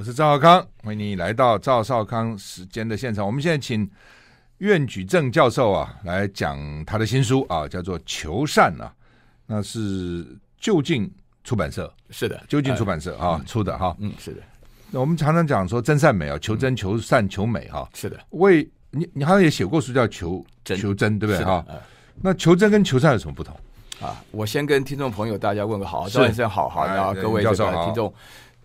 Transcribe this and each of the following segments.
我是赵少康，欢迎你来到赵少康时间的现场。我们现在请苑举正教授啊来讲他的新书啊，叫做《求善》啊，那是就近出版社是的，就近出版社啊、嗯、出的哈，嗯，是的。那我们常常讲说真善美啊，求真、求善、求美哈，是的。为你，你好像也写过书叫求真求真，对不对哈？那求真跟求善有什么不同啊？我先跟听众朋友大家问个好，赵先生好好，然后各位这个听众。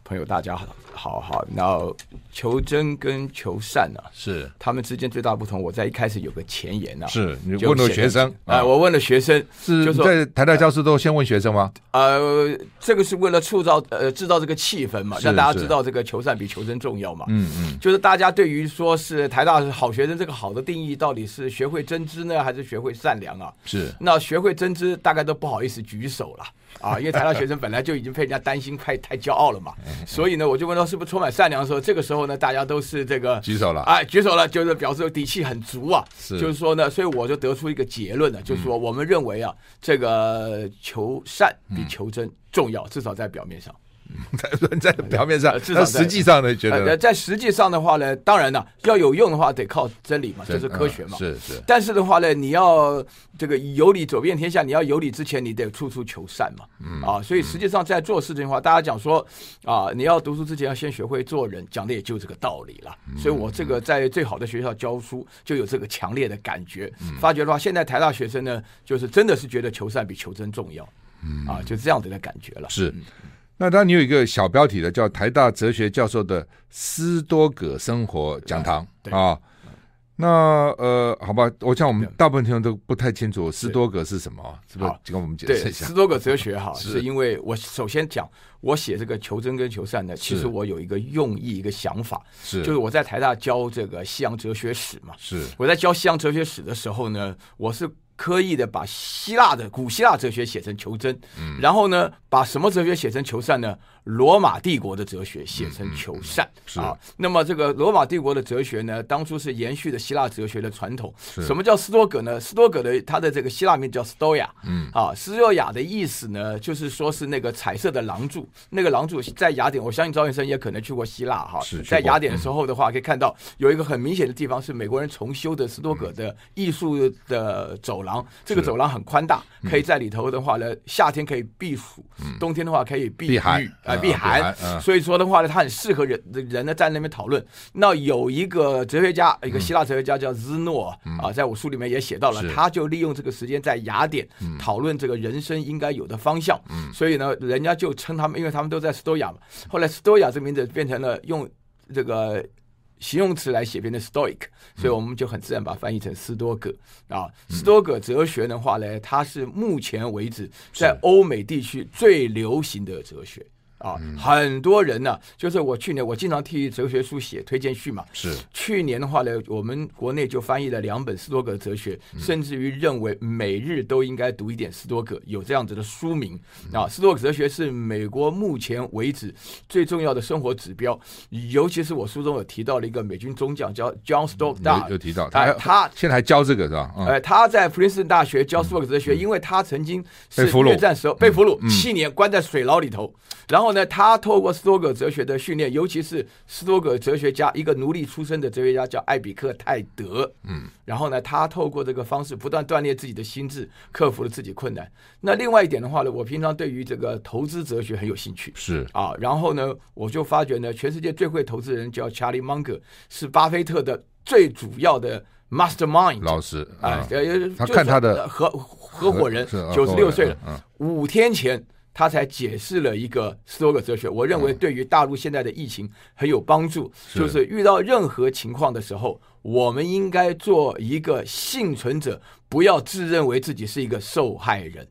朋友，大家好，好好。然后求真跟求善呢、啊，是他们之间最大不同。我在一开始有个前言呢、啊，是你问了学生啊、呃，我问了学生，是就说在台大教室都先问学生吗？呃，这个是为了塑造呃制造这个气氛嘛，让大家知道这个求善比求真重要嘛。嗯嗯，就是大家对于说是台大是好学生这个好的定义，到底是学会真知呢，还是学会善良啊？是那学会真知，大概都不好意思举手了。啊，因为台大学生本来就已经被人家担心太太骄傲了嘛，所以呢，我就问他是不是充满善良的时候，这个时候呢，大家都是这个举手了，哎，举手了，就是表示底气很足啊。是，就是说呢，所以我就得出一个结论呢，就是说我们认为啊，这个求善比求真重要，至少在表面上。在表面上，至少实际上呢，觉得在实际上的话呢，当然呢，要有用的话，得靠真理嘛，就是科学嘛。是是。但是的话呢，你要这个有理走遍天下，你要有理之前，你得处处求善嘛。嗯啊，所以实际上在做事情的话，大家讲说啊，你要读书之前要先学会做人，讲的也就这个道理了。所以我这个在最好的学校教书，就有这个强烈的感觉，发觉的话，现在台大学生呢，就是真的是觉得求善比求真重要。嗯啊，就这样子的感觉了。是。那当然，你有一个小标题的，叫台大哲学教授的斯多葛生活讲堂啊。那呃，好吧，我想我们大部分听众都不太清楚斯多葛是什么，是不是？就跟我们解释一下。斯多葛哲学哈，是因为我首先讲，我写这个求真跟求善呢，其实我有一个用意，一个想法，是就是我在台大教这个西洋哲学史嘛，是我在教西洋哲学史的时候呢，我是。刻意的把希腊的古希腊哲学写成求真，嗯，然后呢，把什么哲学写成求善呢？罗马帝国的哲学写成求善，嗯嗯、啊。那么这个罗马帝国的哲学呢，当初是延续的希腊哲学的传统。什么叫斯多葛呢？斯多葛的他的这个希腊名叫 Stoia，嗯，啊，斯多亚的意思呢，就是说是那个彩色的廊柱。那个廊柱在雅典，我相信赵先生也可能去过希腊哈。是，在雅典的时候的话，可以看到有一个很明显的地方是美国人重修的斯多葛的艺术的走廊。这个走廊很宽大，可以在里头的话呢，夏天可以避暑，冬天的话可以避雨啊。避寒，所以说的话呢，他很适合人人呢在那边讨论。那有一个哲学家，一个希腊哲学家叫兹诺啊，在我书里面也写到了，他就利用这个时间在雅典讨论这个人生应该有的方向。所以呢，人家就称他们，因为他们都在斯多亚嘛。后来斯多亚这名字变成了用这个形容词来写，变成 Stoic，所以我们就很自然把它翻译成斯多葛啊。斯多葛哲学的话呢，它是目前为止在欧美地区最流行的哲学。啊，很多人呢、啊，就是我去年我经常替哲学书写推荐序嘛。是去年的话呢，我们国内就翻译了两本斯多葛哲学，嗯、甚至于认为每日都应该读一点斯多葛，有这样子的书名。嗯、啊，斯多葛哲学是美国目前为止最重要的生活指标，尤其是我书中有提到了一个美军中将叫 John Stockdale，有提到他他现在还教这个是吧？哎、嗯，他在普林斯顿大学教斯多葛哲学，嗯、因为他曾经是越战时候被俘虏七年，关在水牢里头，然后。那他透过斯多葛哲学的训练，尤其是斯多葛哲学家一个奴隶出身的哲学家叫艾比克泰德，嗯，然后呢，他透过这个方式不断锻炼自己的心智，克服了自己困难。那另外一点的话呢，我平常对于这个投资哲学很有兴趣，是。啊，然后呢，我就发觉呢，全世界最会投资人叫查理芒格，是巴菲特的最主要的 mastermind 老师啊，呃，他看他的合合伙人九十六岁了，五天前。他才解释了一个斯多葛哲学，我认为对于大陆现在的疫情很有帮助。就是遇到任何情况的时候，我们应该做一个幸存者，不要自认为自己是一个受害人。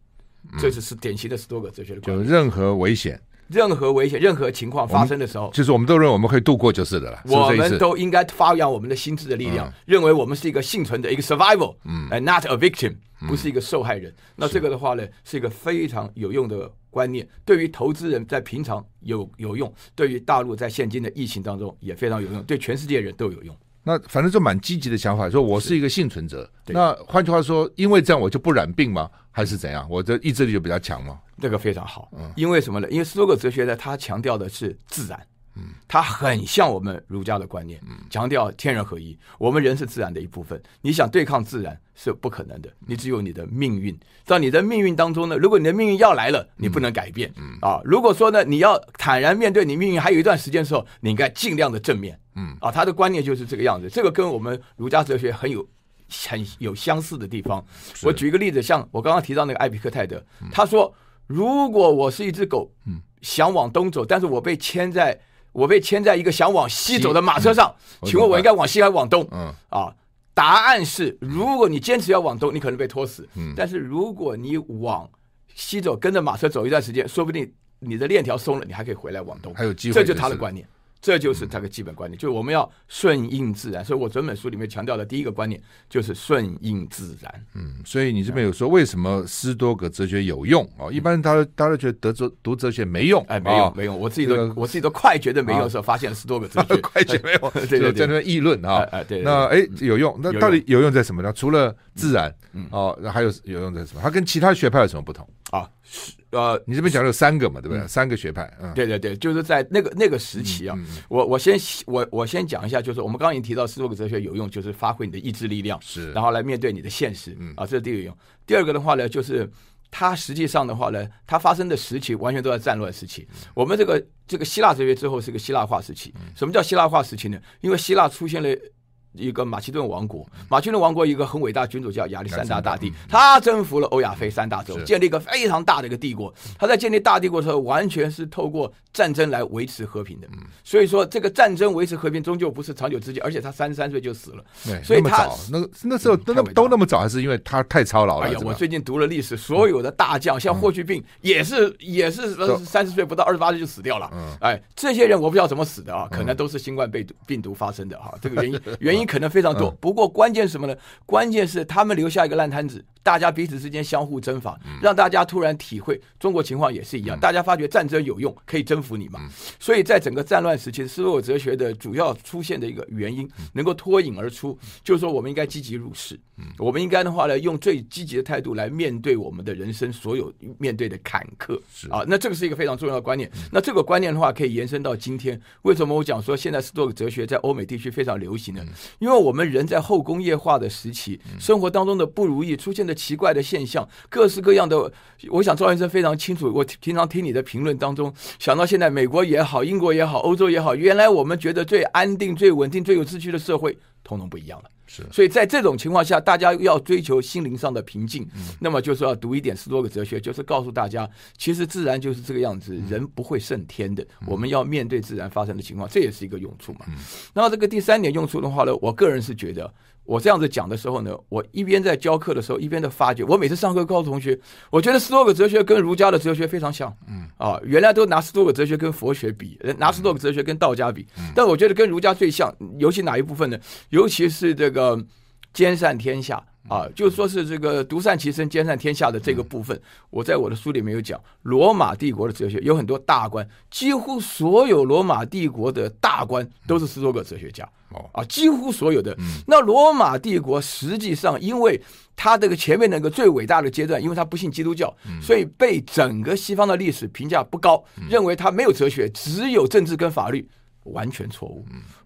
这就是典型的斯多葛哲学的观点。就任何危险，任何危险，任何情况发生的时候，就是我们都认为我们可以度过就是的了。我们都应该发扬我们的心智的力量，认为我们是一个幸存的一个 survival，嗯，not a victim，不是一个受害人。那这个的话呢，是一个非常有用的。观念对于投资人在平常有有用，对于大陆在现今的疫情当中也非常有用，对全世界人都有用。那反正就蛮积极的想法，说我是一个幸存者。那换句话说，因为这样我就不染病吗？还是怎样？我的意志力就比较强吗？这个非常好。嗯，因为什么呢？因为斯多葛哲学呢，它强调的是自然。嗯，它很像我们儒家的观念，强调天人合一。我们人是自然的一部分，你想对抗自然是不可能的，你只有你的命运。在你的命运当中呢，如果你的命运要来了，你不能改变，嗯啊。如果说呢，你要坦然面对你命运还有一段时间的时候，你应该尽量的正面，嗯啊。他的观念就是这个样子，这个跟我们儒家哲学很有很有相似的地方。我举一个例子，像我刚刚提到那个艾比克泰德，他说，如果我是一只狗，嗯。想往东走，但是我被牵在，我被牵在一个想往西走的马车上，嗯、请问我应该往西还是往东？嗯啊，答案是，如果你坚持要往东，你可能被拖死。嗯，但是如果你往西走，跟着马车走一段时间，说不定你的链条松了，你还可以回来往东，还有机会。这就是他的观念。这就是他的基本观念，就是我们要顺应自然。所以我整本书里面强调的第一个观念就是顺应自然。嗯，所以你这边有说为什么斯多葛哲学有用啊？一般大家大家都觉得读哲读哲学没用，哎，没用没用。我自己都我自己都快觉得没用的时候，发现了斯多葛哲学 快觉得没用，就在那边议论啊。哎，对。那哎有用，那到底有用在什么呢？除了自然，哦，那还有有用在什么？它跟其他学派有什么不同啊？呃，你这边讲了有三个嘛，对不对？三个学派，嗯，对对对，就是在那个那个时期啊，我我先我我先讲一下，就是我们刚刚已经提到斯多葛哲学有用，就是发挥你的意志力量，是，然后来面对你的现实，嗯啊，这是第一个用。第二个的话呢，就是它实际上的话呢，它发生的时期完全都在战乱时期。我们这个这个希腊哲学之后是个希腊化时期。什么叫希腊化时期呢？因为希腊出现了。一个马其顿王国，马其顿王国一个很伟大君主叫亚历山大大帝，他征服了欧亚非三大洲，建立一个非常大的一个帝国。他在建立大帝国的时候，完全是透过战争来维持和平的。所以说，这个战争维持和平终究不是长久之计，而且他三十三岁就死了。所以他那那时候都那都那么早，还是因为他太操劳了。哎呀，我最近读了历史，所有的大将像霍去病也是也是三十岁不到二十八岁就死掉了。哎，这些人我不知道怎么死的啊，可能都是新冠病毒病毒发生的哈。这个原因原因。可能非常多，不过关键是什么呢？关键是他们留下一个烂摊子。大家彼此之间相互征伐，让大家突然体会中国情况也是一样。大家发觉战争有用，可以征服你嘛？所以在整个战乱时期，斯多葛哲学的主要出现的一个原因，能够脱颖而出，就是说我们应该积极入世。我们应该的话呢，用最积极的态度来面对我们的人生所有面对的坎坷。啊，那这个是一个非常重要的观念。那这个观念的话，可以延伸到今天。为什么我讲说现在斯多葛哲学在欧美地区非常流行呢？因为我们人在后工业化的时期，生活当中的不如意出现的。奇怪的现象，各式各样的。我想赵先生非常清楚。我平常听你的评论当中，想到现在美国也好，英国也好，欧洲也好，原来我们觉得最安定、最稳定、最有秩序的社会，统统不一样了。是，所以在这种情况下，大家要追求心灵上的平静，嗯、那么就是要读一点斯多个哲学，就是告诉大家，其实自然就是这个样子，嗯、人不会胜天的。嗯、我们要面对自然发生的情况，这也是一个用处嘛。那么这个第三点用处的话呢，我个人是觉得。我这样子讲的时候呢，我一边在教课的时候，一边的发觉，我每次上课告诉同学，我觉得斯多葛哲学跟儒家的哲学非常像，嗯，啊，原来都拿斯多葛哲学跟佛学比，拿斯多葛哲学跟道家比，但我觉得跟儒家最像，尤其哪一部分呢？尤其是这个兼善天下。啊，就说是这个独善其身、兼善天下的这个部分，我在我的书里面有讲，罗马帝国的哲学有很多大官，几乎所有罗马帝国的大官都是斯多葛哲学家。哦，啊，几乎所有的。那罗马帝国实际上，因为他这个前面那个最伟大的阶段，因为他不信基督教，所以被整个西方的历史评价不高，认为他没有哲学，只有政治跟法律。完全错误。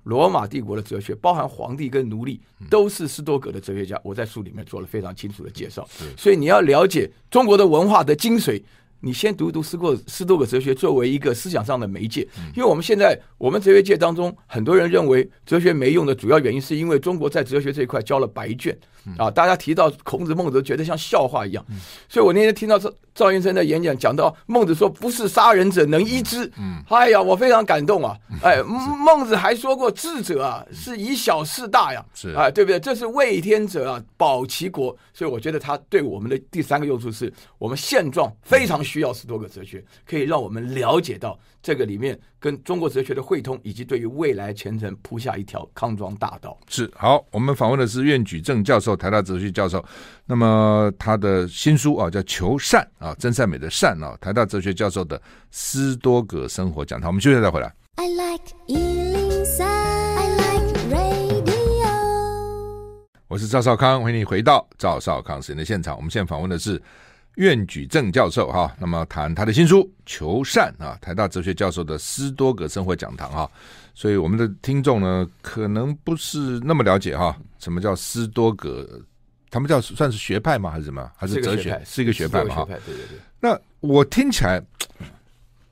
罗马帝国的哲学，包含皇帝跟奴隶，都是斯多葛的哲学家。我在书里面做了非常清楚的介绍。所以你要了解中国的文化的精髓，你先读一读斯多斯多葛哲学，作为一个思想上的媒介。因为我们现在我们哲学界当中，很多人认为哲学没用的主要原因，是因为中国在哲学这一块交了白卷啊。大家提到孔子、孟子，觉得像笑话一样。所以我那天听到赵。赵先生的演讲讲到孟子说：“不是杀人者能医之。”嗯，哎呀，我非常感动啊！哎，孟子还说过：“智者啊，是以小事大呀。”是啊，对不对？这是为天者啊，保其国。所以我觉得他对我们的第三个用处是，我们现状非常需要十多个哲学，可以让我们了解到这个里面跟中国哲学的汇通，以及对于未来前程铺下一条康庄大道。是好，我们访问的是苑举正教授，台大哲学教授。那么他的新书啊，叫《求善》啊，真善美的善啊，台大哲学教授的斯多葛生活讲堂。我们休息再回来。I like 103, I like radio。我是赵少康，欢迎你回到赵少康时间的现场。我们现在访问的是苑举正教授哈，那么谈他的新书《求善》啊，台大哲学教授的斯多葛生活讲堂哈，所以我们的听众呢，可能不是那么了解哈，什么叫斯多葛？他们叫算是学派吗？还是什么？还是哲学？是一个学派嘛？哈，对对对。那我听起来，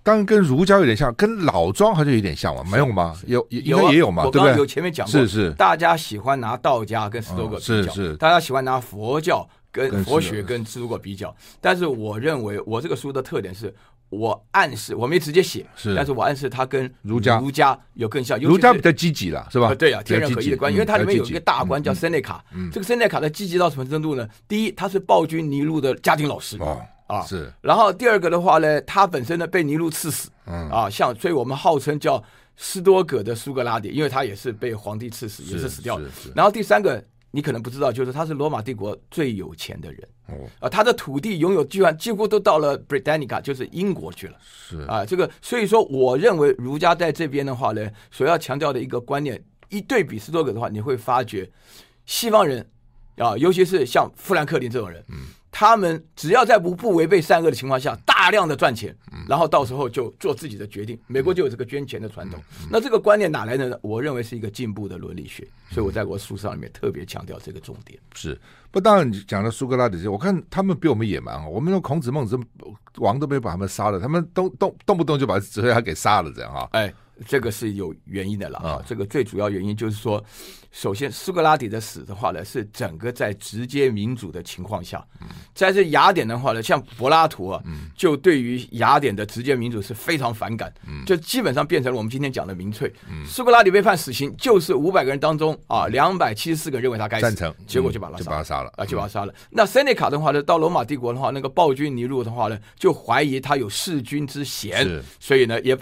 当然跟儒家有点像，跟老庄好像有点像嘛？没有吗？有应该也有嘛？对不对？有前面讲过，是是，大家喜欢拿道家跟斯多葛比较，是是，大家喜欢拿佛教。跟佛学跟如果比较，但是我认为我这个书的特点是我暗示我没直接写，是，但是我暗示他跟儒家儒家有更像，儒家比较积极了，是吧？对呀，天人合一的观，因为它里面有一个大官叫塞内卡，这个塞内卡的积极到什么程度呢？第一，他是暴君尼禄的家庭老师啊，是。然后第二个的话呢，他本身呢被尼禄刺死，啊，像所以我们号称叫斯多葛的苏格拉底，因为他也是被皇帝刺死，也是死掉的。然后第三个。你可能不知道，就是他是罗马帝国最有钱的人哦，啊，他的土地拥有居然几乎都到了 Britannica，就是英国去了。是啊，这个所以说，我认为儒家在这边的话呢，所要强调的一个观念，一对比斯多葛的话，你会发觉西方人啊，尤其是像富兰克林这种人，嗯。他们只要在不不违背善恶的情况下，大量的赚钱，然后到时候就做自己的决定。美国就有这个捐钱的传统。那这个观念哪来的呢？我认为是一个进步的伦理学，所以我在我书上里面特别强调这个重点。是，不当然讲了苏格拉底，我看他们比我们野蛮啊。我们说孔子、孟子王都没把他们杀了，他们都动动不动就把哲学家给杀了，这样啊？哎。这个是有原因的了啊！这个最主要原因就是说，首先苏格拉底的死的话呢，是整个在直接民主的情况下，在这雅典的话呢，像柏拉图啊，就对于雅典的直接民主是非常反感，就基本上变成了我们今天讲的民粹。苏格拉底被判死刑，就是五百个人当中啊，两百七十四个人认为他该死，结果就把他就把他，杀了。啊，就把他杀了。那塞内卡的话呢，到罗马帝国的话，那个暴君尼禄的话呢，就怀疑他有弑君之嫌，所以呢也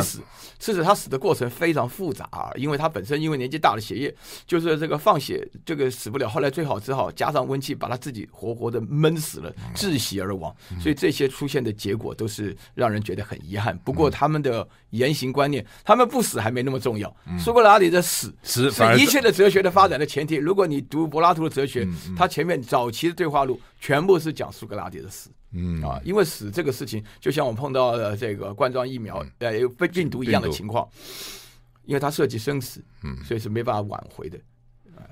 赐死。致死他死的过程非常复杂啊，因为他本身因为年纪大了，血液就是这个放血，这个死不了，后来最好只好加上温气，把他自己活活的闷死了，窒息而亡。所以这些出现的结果都是让人觉得很遗憾。不过他们的言行观念，他们不死还没那么重要。苏格拉底的死是一切的哲学的发展的前提。如果你读柏拉图的哲学，他前面早期的对话录全部是讲苏格拉底的死。嗯啊，因为死这个事情，就像我碰到的这个冠状疫苗呃被病毒一样的情况，因为它涉及生死，嗯，所以是没办法挽回的。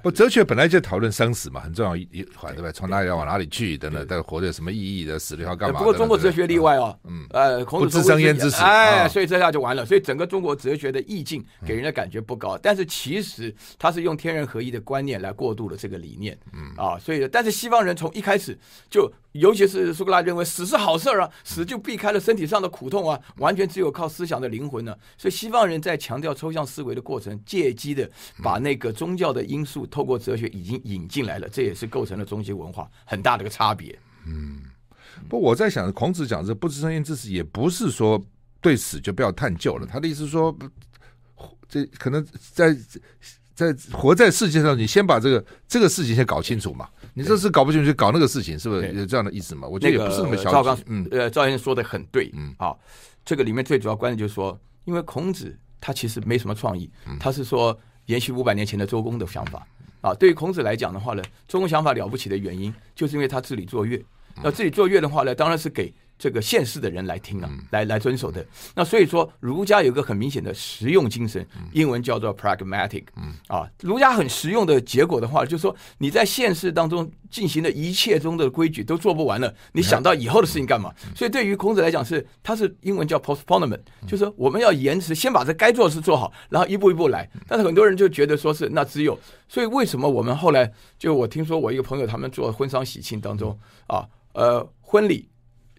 不，哲学本来就讨论生死嘛，很重要一一环，对吧？从哪里要往哪里去等等，但活着有什么意义的，死了要干嘛？不过中国哲学例外哦，嗯，呃，孔子不知生焉知死，哎，所以这下就完了。所以整个中国哲学的意境给人的感觉不高，但是其实他是用天人合一的观念来过渡了这个理念，嗯啊，所以但是西方人从一开始就。尤其是苏格拉认为死是好事啊，死就避开了身体上的苦痛啊，完全只有靠思想的灵魂呢、所以西方人在强调抽象思维的过程，借机的把那个宗教的因素透过哲学已经引进来了，这也是构成了中西文化很大的一个差别。嗯，不，我在想，孔子讲这不知生焉知死，也不是说对死就不要探究了。他的意思说，这可能在在活在世界上，你先把这个这个事情先搞清楚嘛。你这是搞不清楚，搞那个事情，是不是有这样的意思嘛？我觉得也不是那么小。赵刚，嗯，呃，赵先生说的很对，嗯，好，这个里面最主要观点就是说，因为孔子他其实没什么创意，他是说延续五百年前的周公的想法啊。对于孔子来讲的话呢，周公想法了不起的原因，就是因为他治礼作乐。那治礼作乐的话呢，当然是给。这个现世的人来听啊，来来遵守的。那所以说，儒家有一个很明显的实用精神，英文叫做 pragmatic。啊，儒家很实用的结果的话，就是说你在现世当中进行的一切中的规矩都做不完了，你想到以后的事情干嘛？所以对于孔子来讲，是他是英文叫 postponement，就是说我们要延迟，先把这该做的事做好，然后一步一步来。但是很多人就觉得说是那只有，所以为什么我们后来就我听说我一个朋友他们做婚丧喜庆当中啊，呃，婚礼。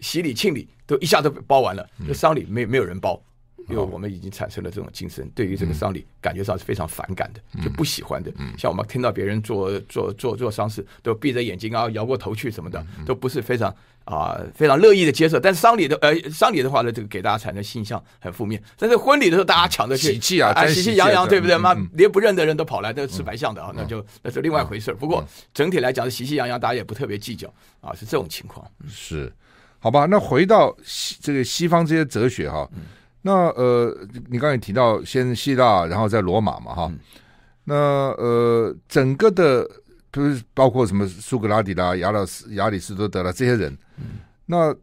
喜礼庆礼都一下都包完了，这丧礼没没有人包，因为我们已经产生了这种精神，对于这个丧礼感觉上是非常反感的，就不喜欢的。像我们听到别人做做做做丧事，都闭着眼睛啊，摇过头去什么的，都不是非常啊非常乐意的接受。但是丧礼的呃丧礼的话呢，这个给大家产生印象很负面。但是婚礼的时候，大家抢着去喜气啊，喜气洋洋，对不对？妈连不认的人都跑来，都吃白象的啊，那就那是另外一回事。不过整体来讲是喜气洋洋，大家也不特别计较啊，是这种情况。是。好吧，那回到西这个西方这些哲学哈，嗯、那呃，你刚才提到先希腊，然后在罗马嘛哈，嗯、那呃，整个的，不是包括什么苏格拉底啦、亚老斯亚里士多德啦这些人，嗯、那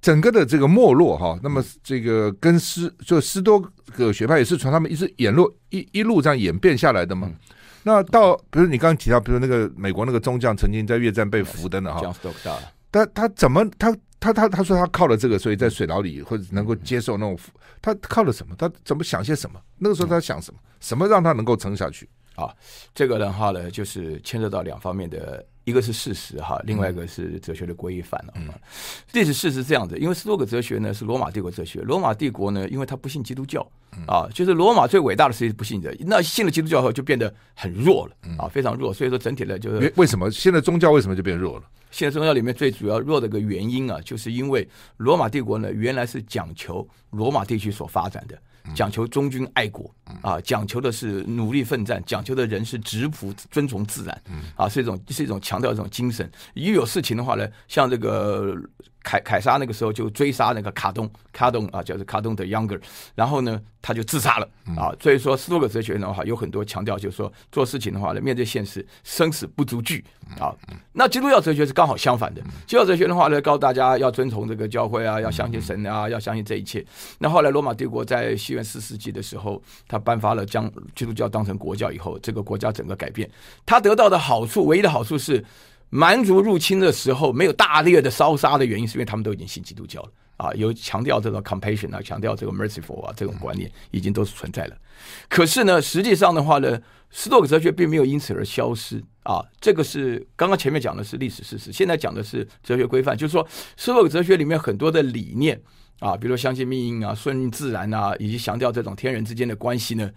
整个的这个没落哈，那么这个跟斯就斯多葛学派也是从他们一直演落一一路这样演变下来的嘛。嗯、那到比如你刚刚提到，比如那个美国那个中将曾经在越战被俘的呢哈，但他怎么他他他他说他靠了这个，所以在水牢里或者能够接受那种，他靠了什么？他怎么想些什么？那个时候他想什么？什么让他能够撑下去？啊，这个的话呢，就是牵涉到两方面的，一个是事实哈，另外一个是哲学的规范了。嗯，历史事实是这样子，因为斯多葛哲学呢是罗马帝国哲学，罗马帝国呢，因为他不信基督教啊，就是罗马最伟大的事情不信的，那信了基督教后就变得很弱了啊，非常弱。所以说整体的就是为什么现在宗教为什么就变弱了？现在宗教里面最主要弱的一个原因啊，就是因为罗马帝国呢原来是讲求罗马地区所发展的。讲求忠君爱国啊，讲求的是努力奋战，讲求的人是质朴遵从自然啊，是一种是一种强调一种精神。一有事情的话呢，像这个凯凯撒那个时候就追杀那个卡东卡东啊，叫做卡东的 Younger，然后呢。他就自杀了啊！所以说，斯多葛哲学的话有很多强调，就是说做事情的话呢，面对现实，生死不足惧啊。那基督教哲学是刚好相反的，基督教哲学的话呢，告诉大家要遵从这个教会啊，要相信神啊，要相信这一切。那后来罗马帝国在西元四世纪的时候，他颁发了将基督教当成国教以后，这个国家整个改变。他得到的好处，唯一的好处是，蛮族入侵的时候没有大烈的烧杀的原因，是因为他们都已经信基督教了。啊，有强调这个 compassion 啊，强调这个 merciful 啊，这种观念已经都是存在了。可是呢，实际上的话呢，斯多葛哲学并没有因此而消失啊。这个是刚刚前面讲的是历史事实，现在讲的是哲学规范，就是说斯多葛哲学里面很多的理念啊，比如说相信命运啊、顺应自然啊，以及强调这种天人之间的关系呢，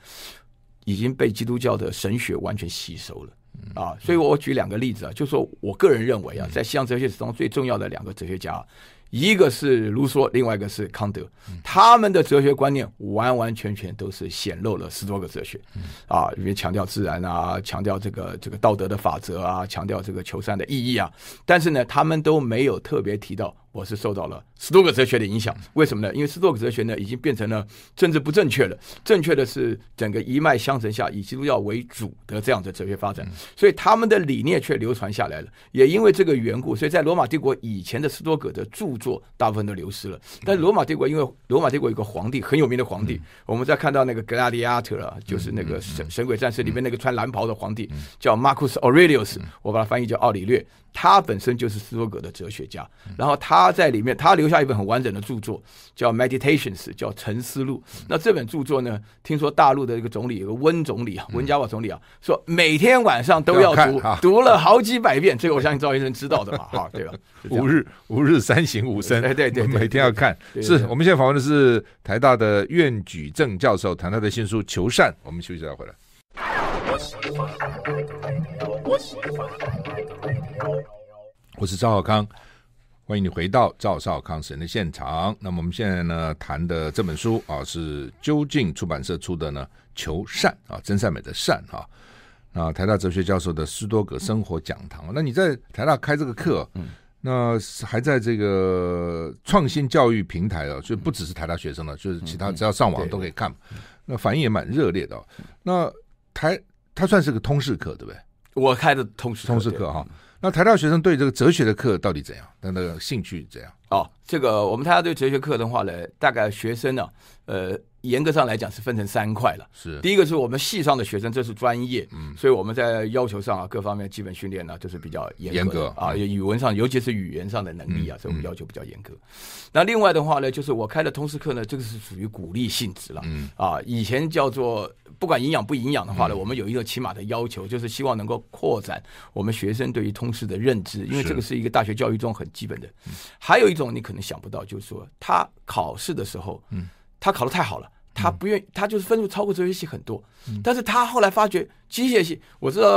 已经被基督教的神学完全吸收了啊。所以我举两个例子啊，就说我个人认为啊，在西洋哲学史中最重要的两个哲学家。一个是卢梭，另外一个是康德，他们的哲学观念完完全全都是显露了十多个哲学，啊，因为强调自然啊，强调这个这个道德的法则啊，强调这个求善的意义啊，但是呢，他们都没有特别提到。我是受到了斯多葛哲学的影响，为什么呢？因为斯多葛哲学呢已经变成了政治不正确了，正确的是整个一脉相承下以基督教为主的这样的哲学发展，所以他们的理念却流传下来了。也因为这个缘故，所以在罗马帝国以前的斯多葛的著作大部分都流失了。但是罗马帝国因为罗马帝国有个皇帝很有名的皇帝，我们在看到那个《Gladiator》啊，就是那个神神鬼战士里面那个穿蓝袍的皇帝叫 Marcus Aurelius，我把它翻译叫奥里略。他本身就是斯多葛的哲学家，然后他在里面，他留下一本很完整的著作，叫《Meditations》，叫《沉思录》。那这本著作呢，听说大陆的一个总理，有个温总理啊，温家宝总理啊，说每天晚上都要读，读了好几百遍。这个我相信赵医生知道的嘛，哈，对吧？吾日吾日三省吾身，对对对，每天要看。是我们现在访问的是台大的苑举正教授，谈他的新书《求善》。我们休息再回来。我是赵小康，欢迎你回到赵少康时间的现场。那么我们现在呢谈的这本书啊，是究竟出版社出的呢，《求善》啊，真善美的善啊。那台大哲学教授的斯多葛生活讲堂。那你在台大开这个课，嗯，那还在这个创新教育平台啊，就不只是台大学生了，就是其他只要上网都可以看。那反应也蛮热烈的。那台它算是个通识课，对不对？我开的通识通识课哈。那台大学生对这个哲学的课到底怎样？他的兴趣怎样？哦，这个我们台大对哲学课的话呢，大概学生呢，呃。严格上来讲是分成三块了。是。第一个是我们系上的学生，这是专业，嗯，所以我们在要求上啊，各方面基本训练呢，就是比较严格啊，语文上，尤其是语言上的能力啊，所以我们要求比较严格。那另外的话呢，就是我开的通识课呢，这个是属于鼓励性质了，嗯。啊，以前叫做不管营养不营养的话呢，我们有一个起码的要求，就是希望能够扩展我们学生对于通识的认知，因为这个是一个大学教育中很基本的。还有一种你可能想不到，就是说他考试的时候，嗯，他考的太好了。他不愿意，他就是分数超过哲学系很多，但是他后来发觉机械系，我知道，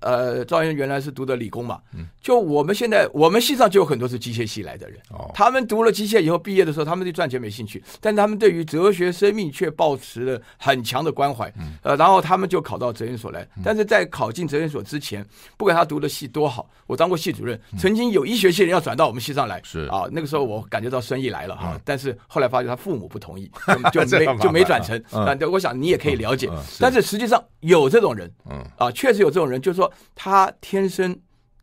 呃，赵岩原来是读的理工嘛，就我们现在我们系上就有很多是机械系来的人，他们读了机械以后毕业的时候，他们对赚钱没兴趣，但他们对于哲学生命却抱持了很强的关怀，呃，然后他们就考到哲研所来，但是在考进哲研所之前，不管他读的系多好，我当过系主任，曾经有医学系人要转到我们系上来，是。啊，那个时候我感觉到生意来了哈，但是后来发觉他父母不同意，就没就。没转成，但我想你也可以了解。但是实际上有这种人，嗯啊，确实有这种人，就是说他天生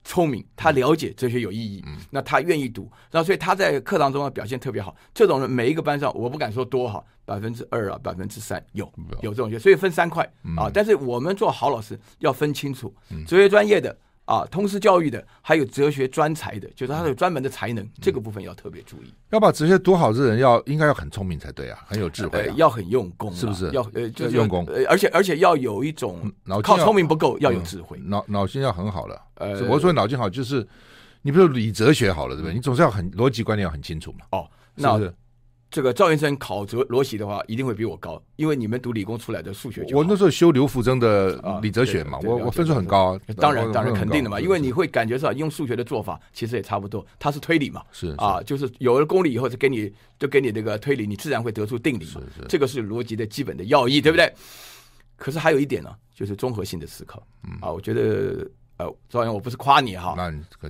聪明，他了解哲学有意义，嗯、那他愿意读，然后所以他在课堂中的表现特别好。这种人每一个班上，我不敢说多哈，百分之二啊，百分之三有有这种学，所以分三块啊。但是我们做好老师要分清楚，哲学专业的。啊，通识教育的，还有哲学专才的，就是他有专门的才能，嗯、这个部分要特别注意。要把哲学读好的人要，应该要很聪明才对啊，很有智慧、啊呃，要很用功、啊，是不是？要呃，就是用功，呃，而且而且要有一种靠聪明不够，要有智慧，脑脑筋要很好了。呃，我说脑筋好，就是你比如理哲学好了，对不对？你总是要很逻辑观念要很清楚嘛。哦，那是。这个赵元生考哲罗辑的话，一定会比我高，因为你们读理工出来的数学就。我那时候修刘福增的李哲学嘛，我我分数很高，当然当然肯定的嘛，因为你会感觉上用数学的做法其实也差不多，它是推理嘛，是啊，就是有了公理以后，就给你就给你这个推理，你自然会得出定理嘛，这个是逻辑的基本的要义，对不对？可是还有一点呢，就是综合性的思考，啊，我觉得。呃，赵阳，我不是夸你哈，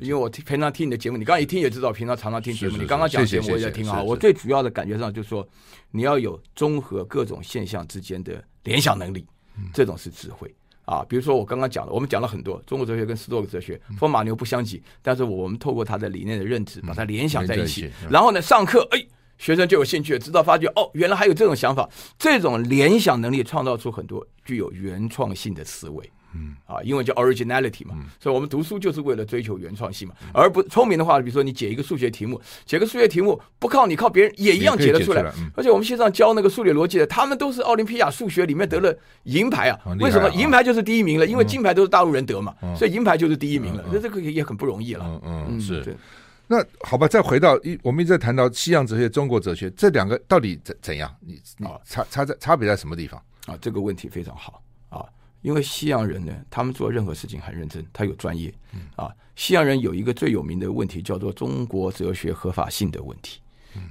因为我平常听你的节目，你刚刚一听也知道，平常常常听节目。是是是，你刚刚讲节目我也听啊。我最主要的感觉上就是说，你要有综合各种现象之间的联想能力，这种是智慧啊。比如说我刚刚讲的，我们讲了很多中国哲学跟斯多葛哲学风马牛不相及，但是我们透过他的理念的认知，把它联想在一起，然后呢，上课哎，学生就有兴趣了，知道发觉哦，原来还有这种想法，这种联想能力创造出很多具有原创性的思维。嗯啊，英文叫 originality 嘛，嗯、所以我们读书就是为了追求原创性嘛，嗯、而不聪明的话，比如说你解一个数学题目，解个数学题目不靠你，靠别人也一样解得出来。出来嗯、而且我们线上教那个数理逻辑的，他们都是奥林匹亚数学里面得了银牌啊。嗯、为什么银牌就是第一名了？嗯、因为金牌都是大陆人得嘛，嗯、所以银牌就是第一名了。那、嗯、这个也很不容易了。嗯嗯，嗯是。对那好吧，再回到一，我们一直在谈到西洋哲学、中国哲学这两个到底怎怎样？你你差差在差别在什么地方？啊，这个问题非常好啊。因为西洋人呢，他们做任何事情很认真，他有专业。啊，西洋人有一个最有名的问题，叫做中国哲学合法性的问题。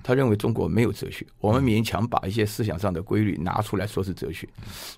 他认为中国没有哲学，我们勉强把一些思想上的规律拿出来说是哲学。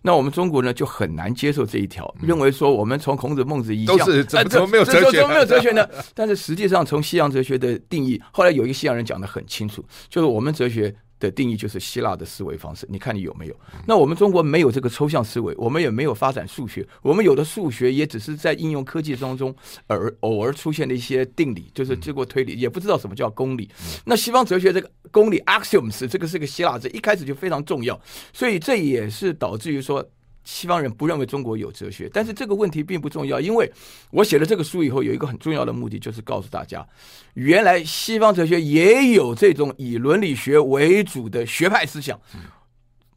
那我们中国呢，就很难接受这一条，认为说我们从孔子、孟子一向都是怎么没有哲学？怎么没有哲学呢？但是实际上，从西洋哲学的定义，后来有一个西洋人讲得很清楚，就是我们哲学。的定义就是希腊的思维方式，你看你有没有？那我们中国没有这个抽象思维，我们也没有发展数学，我们有的数学也只是在应用科技当中而偶尔出现的一些定理，就是经过推理，也不知道什么叫公理。那西方哲学这个公理 axioms 这个是个希腊字，一开始就非常重要，所以这也是导致于说。西方人不认为中国有哲学，但是这个问题并不重要，因为我写了这个书以后，有一个很重要的目的，就是告诉大家，原来西方哲学也有这种以伦理学为主的学派思想。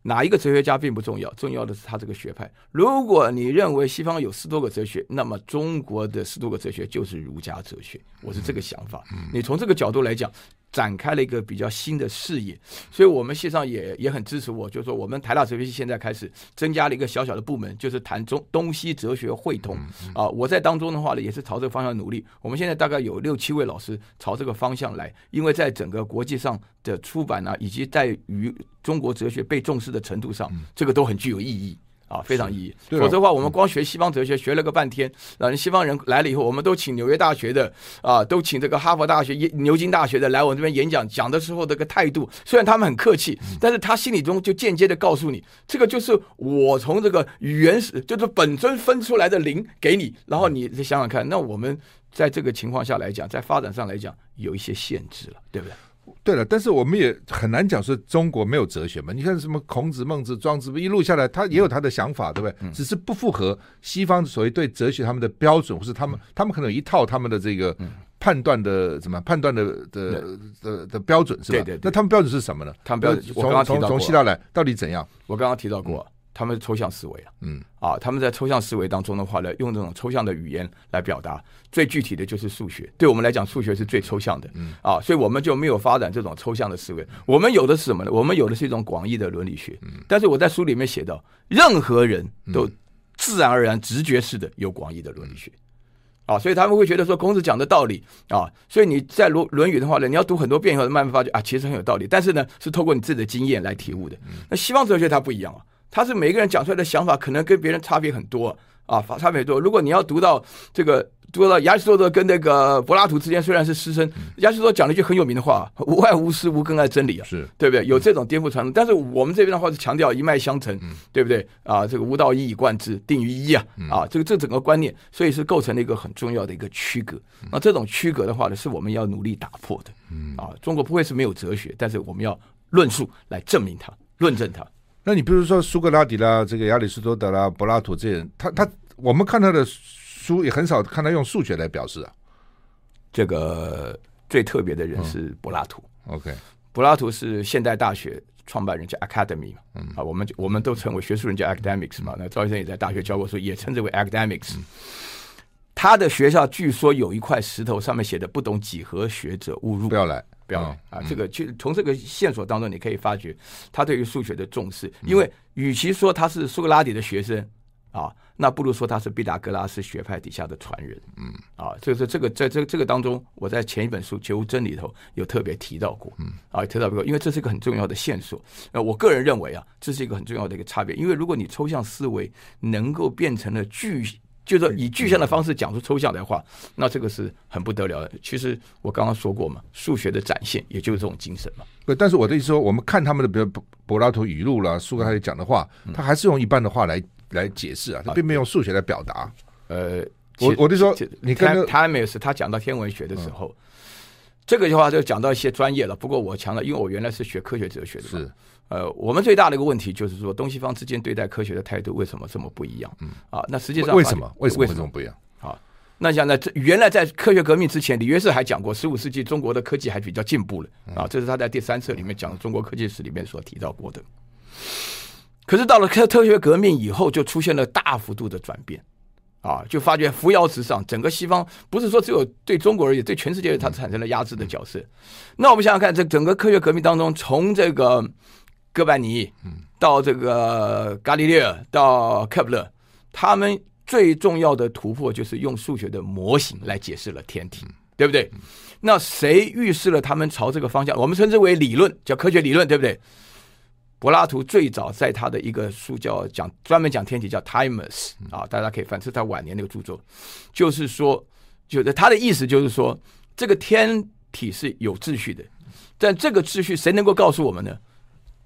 哪一个哲学家并不重要，重要的是他这个学派。如果你认为西方有十多个哲学，那么中国的十多个哲学就是儒家哲学。我是这个想法。你从这个角度来讲。展开了一个比较新的视野，所以我们系上也也很支持我，就是说我们台大哲学系现在开始增加了一个小小的部门，就是谈中东西哲学汇通啊。我在当中的话呢，也是朝这个方向努力。我们现在大概有六七位老师朝这个方向来，因为在整个国际上的出版啊，以及在于中国哲学被重视的程度上，这个都很具有意义。啊，非常意义。否则的话，我们光学西方哲学学了个半天，啊，西方人来了以后，我们都请纽约大学的啊，都请这个哈佛大学、牛津大学的来我这边演讲，讲的时候这个态度，虽然他们很客气，但是他心里中就间接的告诉你，这个就是我从这个原始，就是本尊分出来的灵给你，然后你想想看，那我们在这个情况下来讲，在发展上来讲，有一些限制了，对不对？对了，但是我们也很难讲说中国没有哲学嘛。你看什么孔子、孟子、庄子，一路下来，他也有他的想法，对不对？嗯、只是不符合西方所谓对哲学他们的标准，或是他们、嗯、他们可能有一套他们的这个判断的怎么判断的的的的，标准，是吧？对，对对。那他们标准是什么呢？他们标准，我刚刚从从希腊来到底怎样？我刚刚提到过。嗯他们是抽象思维啊，嗯啊，他们在抽象思维当中的话呢，用这种抽象的语言来表达，最具体的就是数学。对我们来讲，数学是最抽象的，嗯啊，所以我们就没有发展这种抽象的思维。我们有的是什么呢？我们有的是一种广义的伦理学。但是我在书里面写到，任何人都自然而然、直觉式的有广义的伦理学，啊，所以他们会觉得说孔子讲的道理啊，所以你在《论论语》的话呢，你要读很多遍以后，慢慢发觉啊，其实很有道理。但是呢，是透过你自己的经验来体悟的。那西方哲学它不一样啊。他是每个人讲出来的想法可能跟别人差别很多啊，差别多。如果你要读到这个读到亚里士多德跟那个柏拉图之间虽然是师生，亚里士多德讲了一句很有名的话：“无爱无私，无更爱真理啊。”是对不对？有这种颠覆传统，但是我们这边的话是强调一脉相承，对不对？啊，这个无道一以贯之，定于一啊！啊，这个这整个观念，所以是构成了一个很重要的一个区隔。那这种区隔的话呢，是我们要努力打破的。啊，中国不会是没有哲学，但是我们要论述来证明它，论证它。那你比如说苏格拉底啦，这个亚里士多德啦，柏拉图这些人，他他我们看他的。书也很少看他用数学来表示啊。这个最特别的人是柏拉图。嗯、OK，柏拉图是现代大学创办人，叫 Academy 嘛。嗯啊，我们我们都称为学术人叫 Academics 嘛。那赵医生也在大学教过书，也称之为 Academics。嗯、他的学校据说有一块石头，上面写的“不懂几何学者勿入”。不要来，不要啊！这个就从这个线索当中，你可以发觉他对于数学的重视。因为与其说他是苏格拉底的学生。啊，那不如说他是毕达哥拉斯学派底下的传人。嗯，啊，就是这个在这这个当中，我在前一本书《绝无真理》里头有特别提到过。嗯，啊，提到过，因为这是一个很重要的线索。呃，我个人认为啊，这是一个很重要的一个差别。因为如果你抽象思维能够变成了具，就是说以具象的方式讲出抽象的话，那这个是很不得了的。其实我刚刚说过嘛，数学的展现也就是这种精神嘛。对，但是我的意思说，我们看他们的，比如柏柏拉图语录啦，苏格拉底讲的话，他还是用一般的话来。来解释啊，他并没有用数学来表达。呃，我我就说，你看他没有是他讲到天文学的时候，这个的话就讲到一些专业了。不过我强调，因为我原来是学科学哲学的，是呃，我们最大的一个问题就是说，东西方之间对待科学的态度为什么这么不一样？嗯啊，那实际上为什么为什么会这么不一样？啊，那像在这原来在科学革命之前，李约瑟还讲过，十五世纪中国的科技还比较进步了啊，这是他在第三册里面讲的中国科技史里面所提到过的。可是到了科科学革命以后，就出现了大幅度的转变，啊，就发觉扶摇直上，整个西方不是说只有对中国而已，对全世界它产生了压制的角色。那我们想想看，这整个科学革命当中，从这个哥白尼，到这个伽利略，到开普勒，他们最重要的突破就是用数学的模型来解释了天体，对不对？那谁预示了他们朝这个方向？我们称之为理论，叫科学理论，对不对？柏拉图最早在他的一个书叫讲专门讲天体叫 Timaeus 啊，大家可以翻，是他晚年那个著作，就是说，就是他的意思就是说，这个天体是有秩序的，但这个秩序谁能够告诉我们呢？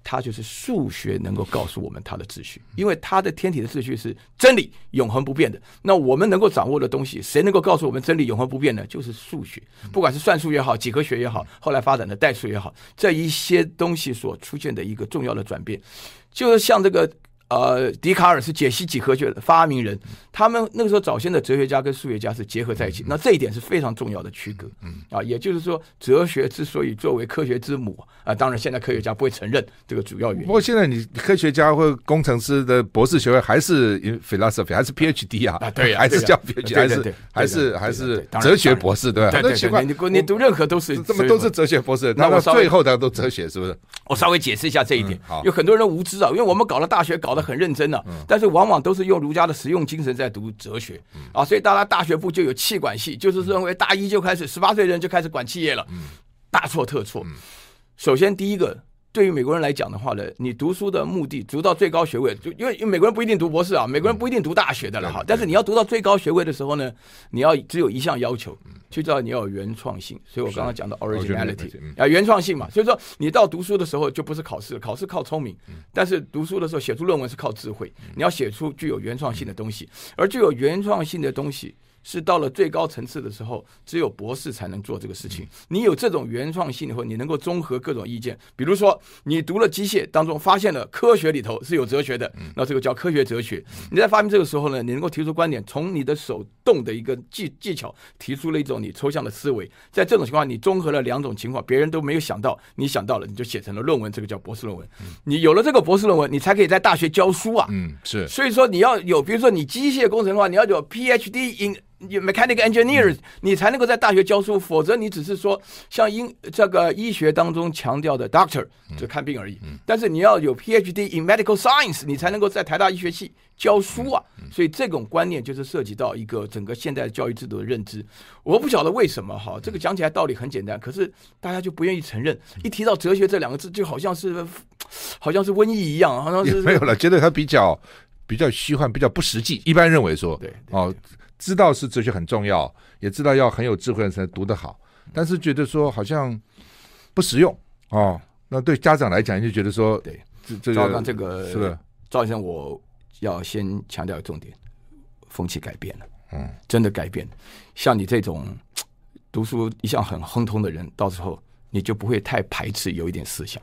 它就是数学能够告诉我们它的秩序，因为它的天体的秩序是真理，永恒不变的。那我们能够掌握的东西，谁能够告诉我们真理永恒不变呢？就是数学，不管是算术也好，几何学也好，后来发展的代数也好，这一些东西所出现的一个重要的转变，就是像这个。呃，笛卡尔是解析几何学的发明人，他们那个时候早先的哲学家跟数学家是结合在一起，那这一点是非常重要的区隔。嗯啊，也就是说，哲学之所以作为科学之母啊，当然现在科学家不会承认这个主要原因。不过现在你科学家或工程师的博士学位还是 philosophy 还是 PhD 啊？啊，对呀，还是叫 PhD，还是还是还是哲学博士对吧？对对，你你读任何都是这么都是哲学博士，那么最后的都哲学是不是？我稍微解释一下这一点。有很多人无知啊，因为我们搞了大学搞得很认真了。但是往往都是用儒家的实用精神在读哲学，啊，所以大家大学部就有气管系，就是认为大一就开始，十八岁的人就开始管企业了，大错特错。首先第一个。对于美国人来讲的话呢，你读书的目的，读到最高学位，就因为因为美国人不一定读博士啊，美国人不一定读大学的了哈。但是你要读到最高学位的时候呢，你要只有一项要求，就叫你要有原创性。所以我刚刚讲的 originality 啊，原创性嘛。所以说你到读书的时候就不是考试，考试靠聪明，但是读书的时候写出论文是靠智慧。你要写出具有原创性的东西，而具有原创性的东西。是到了最高层次的时候，只有博士才能做这个事情。你有这种原创性以后，你能够综合各种意见。比如说，你读了机械当中发现了科学里头是有哲学的，那这个叫科学哲学。你在发明这个时候呢，你能够提出观点，从你的手动的一个技技巧提出了一种你抽象的思维。在这种情况，你综合了两种情况，别人都没有想到，你想到了，你就写成了论文，这个叫博士论文。你有了这个博士论文，你才可以在大学教书啊。嗯，是。所以说你要有，比如说你机械工程的话，你要有 PhD in。有 mechanical engineers，你才能够在大学教书，否则你只是说像医这个医学当中强调的 doctor，就看病而已。但是你要有 PhD in medical science，你才能够在台大医学系教书啊。所以这种观念就是涉及到一个整个现代教育制度的认知。我不晓得为什么哈，这个讲起来道理很简单，可是大家就不愿意承认。一提到哲学这两个字，就好像是好像是瘟疫一样，好像是没有了，觉得它比较。比较虚幻，比较不实际。一般认为说，对，哦，知道是哲学很重要，也知道要很有智慧才读得好，但是觉得说好像不实用哦。那对家长来讲，就觉得说，对，这这个这个是的，赵先生，我要先强调重点，风气改变了，嗯，真的改变了。像你这种读书一向很亨通的人，到时候你就不会太排斥有一点思想。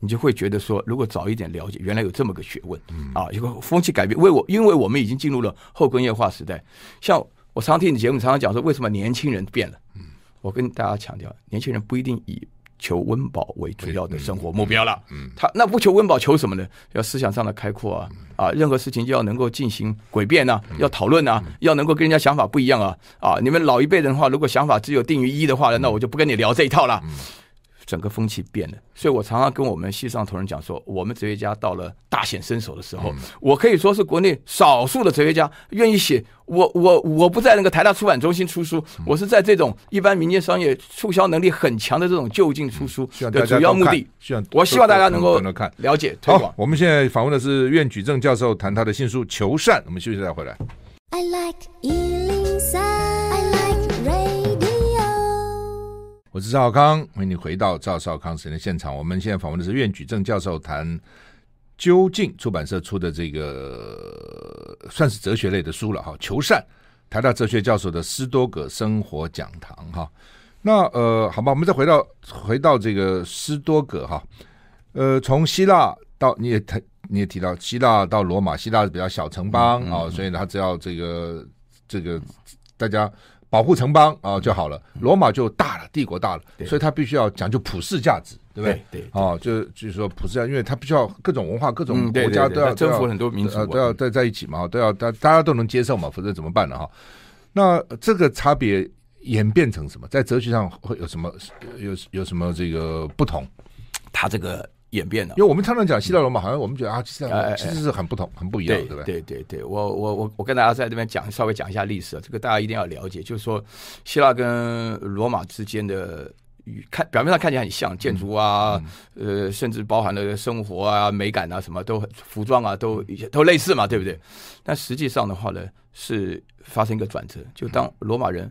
你就会觉得说，如果早一点了解，原来有这么个学问，嗯、啊，一个风气改变，为我，因为我们已经进入了后工业化时代。像我常听你节目，常常讲说，为什么年轻人变了？嗯，我跟大家强调，年轻人不一定以求温饱为主要的生活目标了。嗯，他那不求温饱，求什么呢？要思想上的开阔啊，啊，任何事情就要能够进行诡辩呐，要讨论呐，要能够跟人家想法不一样啊。啊，你们老一辈人的话，如果想法只有定于一的话，那我就不跟你聊这一套了。整个风气变了，所以我常常跟我们系上同仁讲说，我们哲学家到了大显身手的时候，我可以说是国内少数的哲学家愿意写。我我我不在那个台大出版中心出书，我是在这种一般民间商业促销能力很强的这种就近出书的主要目的。我希望大家能够了解推广。好，我们现在访问的是苑举正教授，谈他的新书《求善》。我们休息再回来。I like 我是赵少康，欢迎你回到赵少康时间的现场。我们现在访问的是苑举正教授，谈究竟出版社出的这个算是哲学类的书了哈。求善，台大哲学教授的斯多葛生活讲堂哈。那呃，好吧，我们再回到回到这个斯多葛哈。呃，从希腊到你也提你也提到希腊到罗马，希腊是比较小城邦啊、嗯嗯，所以他只要这个这个大家。保护城邦啊就好了，罗马就大了，帝国大了，所以他必须要讲究普世价值，对不对？对，对，哦，就就是说普世价，因为他必须要各种文化、各种国家都要征服很多民族，都要在在一起嘛，都要大大家都能接受嘛，否则怎么办呢？哈，那这个差别演变成什么？在哲学上会有什么有有什么这个不同？他这个。演变了，因为我们常常讲希腊罗马，好像我们觉得啊，希腊罗马其实是很不同、哎、很不一样，对不对？对对对，我我我我跟大家在这边讲，稍微讲一下历史，这个大家一定要了解。就是说，希腊跟罗马之间的看表面上看起来很像，建筑啊、嗯，呃，甚至包含了生活啊、美感啊，什么都服装啊，都都类似嘛，对不对？但实际上的话呢，是发生一个转折，就当罗马人。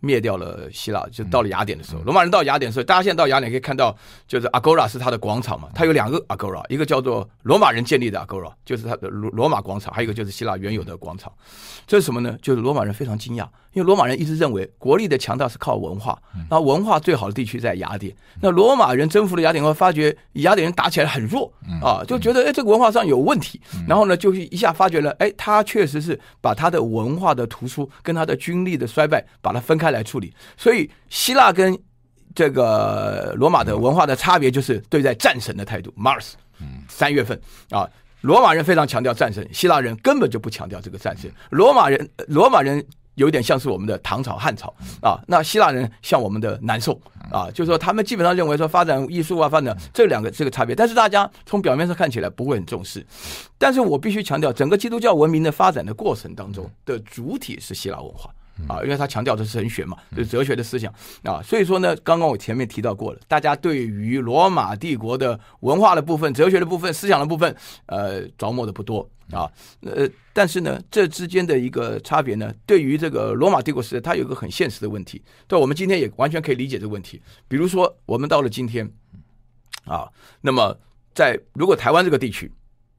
灭掉了希腊，就到了雅典的时候，罗马人到雅典的时候，大家现在到雅典可以看到，就是 Agora 是他的广场嘛，他有两个 Agora，一个叫做罗马人建立的 Agora，就是他的罗罗马广场，还有一个就是希腊原有的广场。这是什么呢？就是罗马人非常惊讶，因为罗马人一直认为国力的强大是靠文化，那文化最好的地区在雅典。那罗马人征服了雅典后，发觉雅典人打起来很弱啊，就觉得哎这个文化上有问题，然后呢就一下发觉了，哎他确实是把他的文化的突出跟他的军力的衰败把它分开。来处理，所以希腊跟这个罗马的文化的差别就是对待战神的态度。Mars，三月份啊，罗马人非常强调战神，希腊人根本就不强调这个战神。罗马人，罗马人有点像是我们的唐朝、汉朝啊，那希腊人像我们的南宋啊，就是说他们基本上认为说发展艺术啊，发展这两个这个差别，但是大家从表面上看起来不会很重视。但是我必须强调，整个基督教文明的发展的过程当中的主体是希腊文化。啊，因为他强调的是神学嘛，就是哲学的思想啊，所以说呢，刚刚我前面提到过了，大家对于罗马帝国的文化的部分、哲学的部分、思想的部分，呃，着墨的不多啊。呃，但是呢，这之间的一个差别呢，对于这个罗马帝国时代，它有一个很现实的问题，对，我们今天也完全可以理解这个问题。比如说，我们到了今天啊，那么在如果台湾这个地区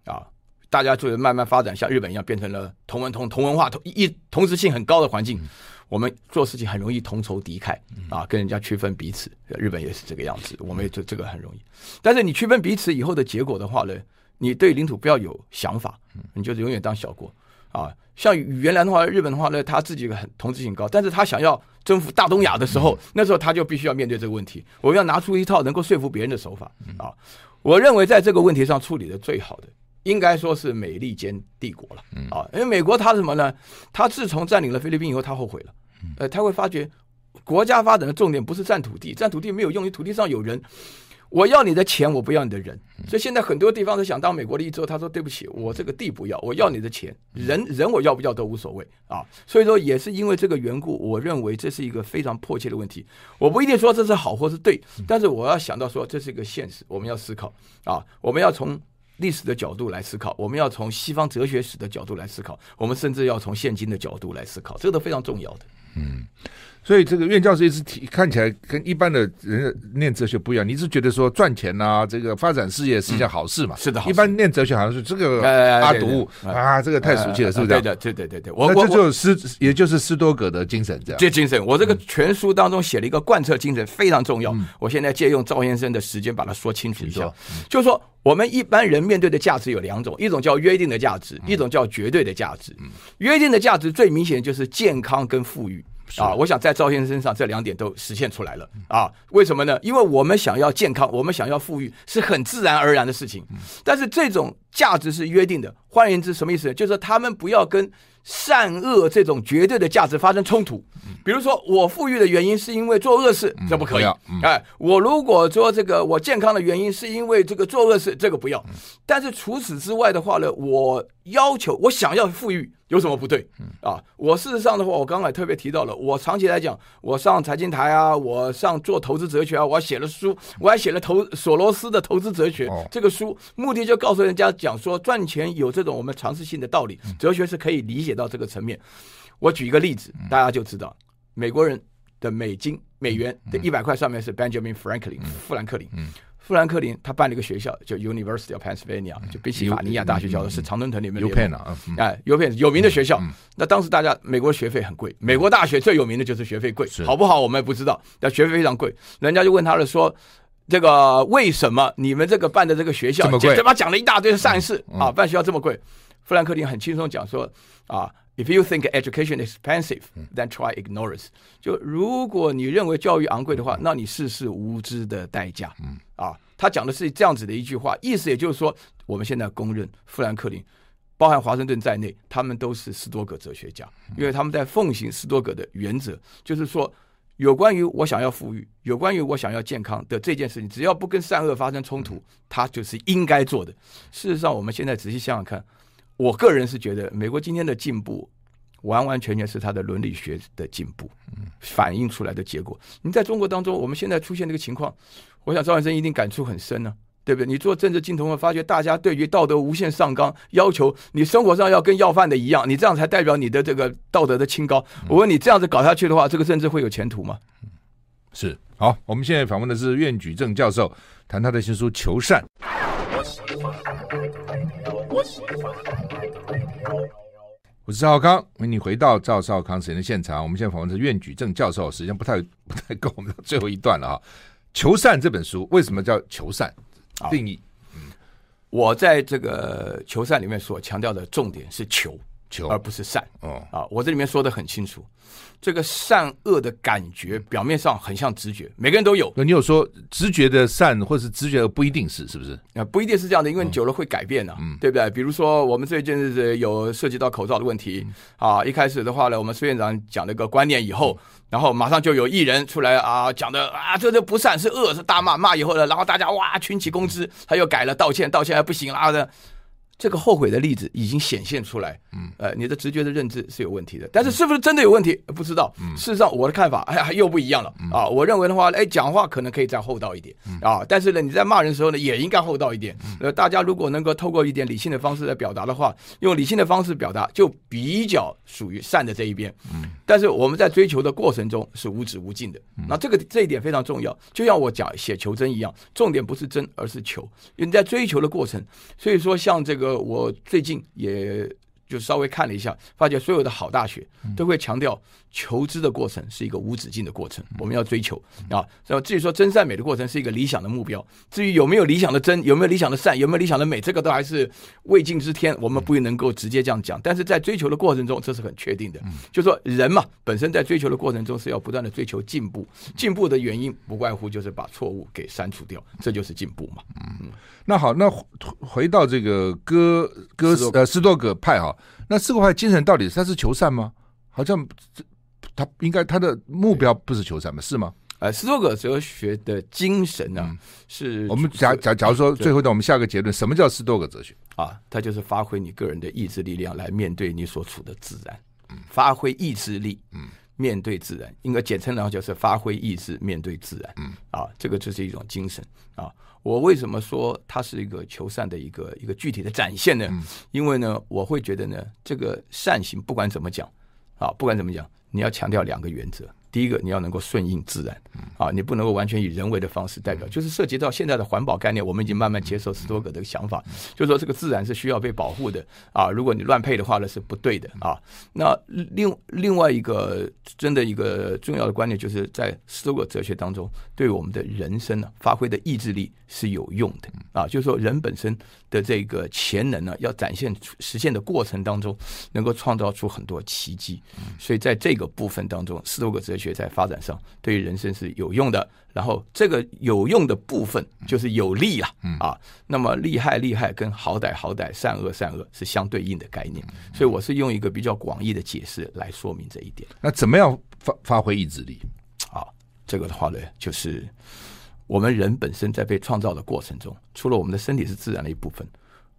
啊。大家就慢慢发展，像日本一样，变成了同文同同文化同一同质性很高的环境。我们做事情很容易同仇敌忾啊，跟人家区分彼此。日本也是这个样子，我们也就这个很容易。但是你区分彼此以后的结果的话呢，你对领土不要有想法，你就是永远当小国啊。像原来的话，日本的话呢，他自己很同质性高，但是他想要征服大东亚的时候，那时候他就必须要面对这个问题。我们要拿出一套能够说服别人的手法啊。我认为在这个问题上处理的最好的。应该说是美利坚帝国了啊，因为美国他什么呢？他自从占领了菲律宾以后，他后悔了。呃，他会发觉国家发展的重点不是占土地，占土地没有用，你土地上有人。我要你的钱，我不要你的人。所以现在很多地方都想当美国的一州，他说对不起，我这个地不要，我要你的钱，人人我要不要都无所谓啊。所以说也是因为这个缘故，我认为这是一个非常迫切的问题。我不一定说这是好或是对，但是我要想到说这是一个现实，我们要思考啊，我们要从。历史的角度来思考，我们要从西方哲学史的角度来思考，我们甚至要从现今的角度来思考，这个都非常重要的。嗯。所以这个院教授一直提，看起来跟一般的人念哲学不一样。你是觉得说赚钱呐、啊，这个发展事业是一件好事嘛？嗯、是的，一般念哲学好像是这个阿独啊，这个太俗气了，是不是？对的，对对对对。我这就是斯，也就是斯多葛的精神，这样。这精神，我这个全书当中写了一个贯彻精神，非常重要。嗯、我现在借用赵先生的时间把它说清楚一下，嗯、就是说我们一般人面对的价值有两种，一种叫约定的价值，一种叫绝对的价值。嗯、约定的价值最明显就是健康跟富裕。啊，我想在赵先生身上这两点都实现出来了啊？为什么呢？因为我们想要健康，我们想要富裕，是很自然而然的事情。但是这种价值是约定的，换言之，什么意思？就是说他们不要跟善恶这种绝对的价值发生冲突。比如说，我富裕的原因是因为做恶事，这不可以。哎，我如果说这个我健康的原因是因为这个做恶事，这个不要。但是除此之外的话呢，我要求我想要富裕。有什么不对？啊，我事实上的话，我刚才特别提到了，我长期来讲，我上财经台啊，我上做投资哲学啊，我还写了书，我还写了投索罗斯的投资哲学。这个书，目的就告诉人家讲说，赚钱有这种我们常识性的道理，哲学是可以理解到这个层面。我举一个例子，大家就知道，美国人的美金美元的一百块上面是 Benjamin Franklin 富兰克林。富兰克林他办了一个学校，叫 University of Pennsylvania，就宾夕法尼亚大学，叫的是常春藤里面的。UPenn 啊，哎，UPenn 有名的学校。那当时大家美国学费很贵，美国大学最有名的就是学费贵，好不好我们也不知道，但学费非常贵。人家就问他了，说这个为什么你们这个办的这个学校这么贵？对吧？讲了一大堆的善事啊，办学校这么贵。富兰克林很轻松讲说啊。If you think education is expensive, then try ignorance。就如果你认为教育昂贵的话，那你试试无知的代价。啊，他讲的是这样子的一句话，意思也就是说，我们现在公认富兰克林，包含华盛顿在内，他们都是斯多葛哲学家，因为他们在奉行斯多葛的原则，就是说，有关于我想要富裕，有关于我想要健康的这件事情，只要不跟善恶发生冲突，他就是应该做的。事实上，我们现在仔细想想看。我个人是觉得，美国今天的进步，完完全全是他的伦理学的进步，反映出来的结果。你在中国当中，我们现在出现这个情况，我想赵先生一定感触很深呢、对不对？你做政治镜头会发觉，大家对于道德无限上纲，要求你生活上要跟要饭的一样，你这样才代表你的这个道德的清高。我问你，这样子搞下去的话，这个政治会有前途吗？是。好，我们现在访问的是苑举正教授，谈他的新书《求善》。我是赵少康，欢迎你回到赵少康时间的现场。我们现在访问的是苑举正教授，时间不太 不太够，我们到最后一段了啊。求善这本书为什么叫求善？定义，嗯，我在这个求善里面所强调的重点是求，求而不是善。哦啊，我这里面说的很清楚。这个善恶的感觉，表面上很像直觉，每个人都有。那你有说直觉的善，或是直觉的不一定是，是不是？啊，不一定是这样的，因为久了会改变的，嗯，对不对？比如说，我们最近是有涉及到口罩的问题，啊，一开始的话呢，我们孙院长讲了个观念以后，然后马上就有艺人出来啊，讲的啊，这这不善是恶，是大骂骂以后呢，然后大家哇群起攻之，他又改了道歉，道歉还不行啊的。这个后悔的例子已经显现出来，嗯，呃，你的直觉的认知是有问题的，但是是不是真的有问题不知道。嗯，事实上我的看法，哎呀，又不一样了啊！我认为的话，哎，讲话可能可以再厚道一点，啊，但是呢，你在骂人的时候呢，也应该厚道一点。呃，大家如果能够透过一点理性的方式来表达的话，用理性的方式表达，就比较属于善的这一边。嗯，但是我们在追求的过程中是无止无尽的，那这个这一点非常重要。就像我讲写求真一样，重点不是真，而是求。因为你在追求的过程，所以说像这个。我最近也就稍微看了一下，发觉所有的好大学都会强调求知的过程是一个无止境的过程，我们要追求啊。然后至于说真善美的过程是一个理想的目标，至于有没有理想的真，有没有理想的善，有没有理想的美，这个都还是未尽之天，我们不能够直接这样讲。但是在追求的过程中，这是很确定的，就说人嘛，本身在追求的过程中是要不断的追求进步，进步的原因不外乎就是把错误给删除掉，这就是进步嘛。嗯。那好，那回到这个哥哥呃斯多葛派哈，那斯多葛派精神到底是他是求善吗？好像他应该他的目标不是求善吗？是吗？呃，斯多葛哲学的精神呢，是我们假假假如说最后呢，我们下个结论，什么叫斯多葛哲学啊？它就是发挥你个人的意志力量来面对你所处的自然，嗯发挥意志力，嗯，面对自然，应该简称然后就是发挥意志面对自然。嗯，啊，这个就是一种精神啊。我为什么说它是一个求善的一个一个具体的展现呢？嗯、因为呢，我会觉得呢，这个善行不管怎么讲，啊，不管怎么讲，你要强调两个原则。第一个，你要能够顺应自然，啊，你不能够完全以人为的方式代表，就是涉及到现在的环保概念，我们已经慢慢接受斯多葛的想法，就是说这个自然是需要被保护的啊，如果你乱配的话呢，是不对的啊。那另另外一个真的一个重要的观念，就是在斯多葛哲学当中，对我们的人生呢，发挥的意志力是有用的。啊，就是说人本身的这个潜能呢，要展现实现的过程当中，能够创造出很多奇迹，所以在这个部分当中，斯多葛哲学在发展上对于人生是有用的，然后这个有用的部分就是有利啊，啊，那么利害利害跟好歹好歹善恶善恶是相对应的概念，所以我是用一个比较广义的解释来说明这一点。那怎么样发发挥意志力？啊，这个的话呢，就是我们人本身在被创造的过程中，除了我们的身体是自然的一部分，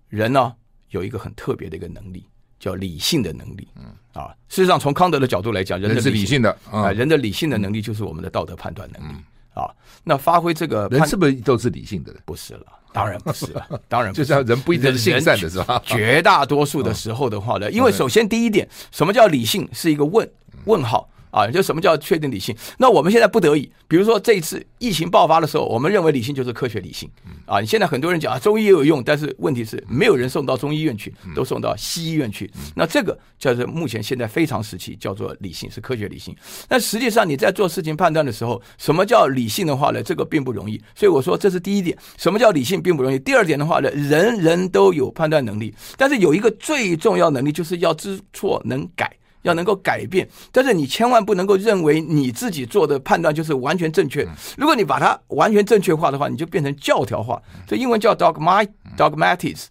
人呢有一个很特别的一个能力。叫理性的能力，嗯啊，事实上从康德的角度来讲，人的是理性的啊，人的理性的能力就是我们的道德判断能力啊。那发挥这个，人是不是都是理性的？不是了，当然不是了，当然不是就是人不一定是性善的是吧？绝大多数的时候的话呢，因为首先第一点，什么叫理性？是一个问问号。啊，就什么叫确定理性？那我们现在不得已，比如说这一次疫情爆发的时候，我们认为理性就是科学理性。啊，你现在很多人讲啊，中医也有用，但是问题是没有人送到中医院去，都送到西医院去。那这个叫做目前现在非常时期叫做理性，是科学理性。但实际上你在做事情判断的时候，什么叫理性的话呢？这个并不容易。所以我说这是第一点，什么叫理性并不容易。第二点的话呢，人人都有判断能力，但是有一个最重要能力就是要知错能改。要能够改变，但是你千万不能够认为你自己做的判断就是完全正确。如果你把它完全正确化的话，你就变成教条化。这英文叫 dogma dogmatics。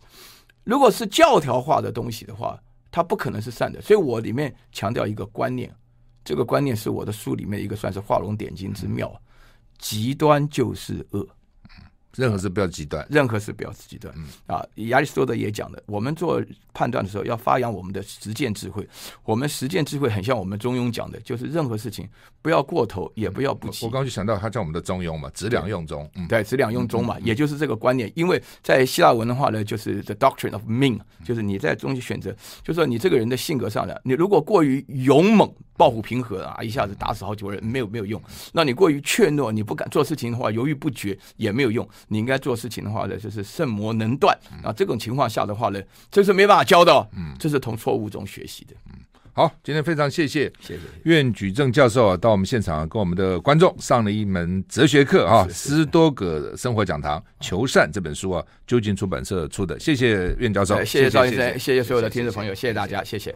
如果是教条化的东西的话，它不可能是善的。所以我里面强调一个观念，这个观念是我的书里面一个算是画龙点睛之妙：极端就是恶。任何事不要极端，任何事不要极端。嗯啊，亚里士多德也讲的，我们做判断的时候要发扬我们的实践智慧。我们实践智慧很像我们中庸讲的，就是任何事情不要过头，也不要。我刚刚就想到，他叫我们的中庸嘛，质两用中。对，质两用中嘛，也就是这个观念。因为在希腊文的话呢，就是 the doctrine of mean，就是你在中间选择，就是说你这个人的性格上呢，你如果过于勇猛、抱虎平和啊，一下子打死好几个人，没有没有用。那你过于怯懦，你不敢做事情的话，犹豫不决也没有用。你应该做事情的话呢，就是圣魔能断啊。这种情况下的话呢，这是没办法教的。嗯，这是从错误中学习的。嗯，好，今天非常谢谢，谢谢苑举正教授啊，到我们现场跟我们的观众上了一门哲学课啊。斯多葛生活讲堂《求善》这本书啊，究竟出版社出的。谢谢苑教授，谢谢赵医生，谢谢所有的听众朋友，谢谢大家，谢谢。